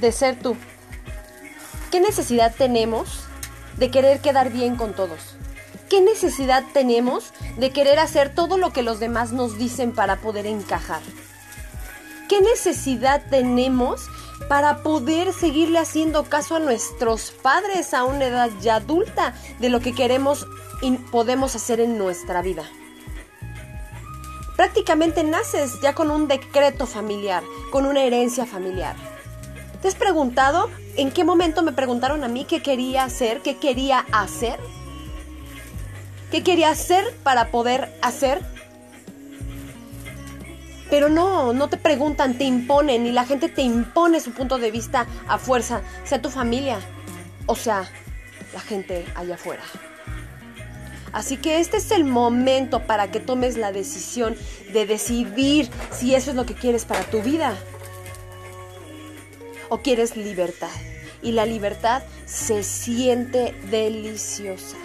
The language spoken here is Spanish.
de ser tú. ¿Qué necesidad tenemos de querer quedar bien con todos? ¿Qué necesidad tenemos de querer hacer todo lo que los demás nos dicen para poder encajar? ¿Qué necesidad tenemos para poder seguirle haciendo caso a nuestros padres a una edad ya adulta de lo que queremos y podemos hacer en nuestra vida? Prácticamente naces ya con un decreto familiar, con una herencia familiar. ¿Te has preguntado en qué momento me preguntaron a mí qué quería hacer, qué quería hacer? ¿Qué quería hacer para poder hacer? Pero no, no te preguntan, te imponen y la gente te impone su punto de vista a fuerza, sea tu familia o sea la gente allá afuera. Así que este es el momento para que tomes la decisión de decidir si eso es lo que quieres para tu vida o quieres libertad. Y la libertad se siente deliciosa.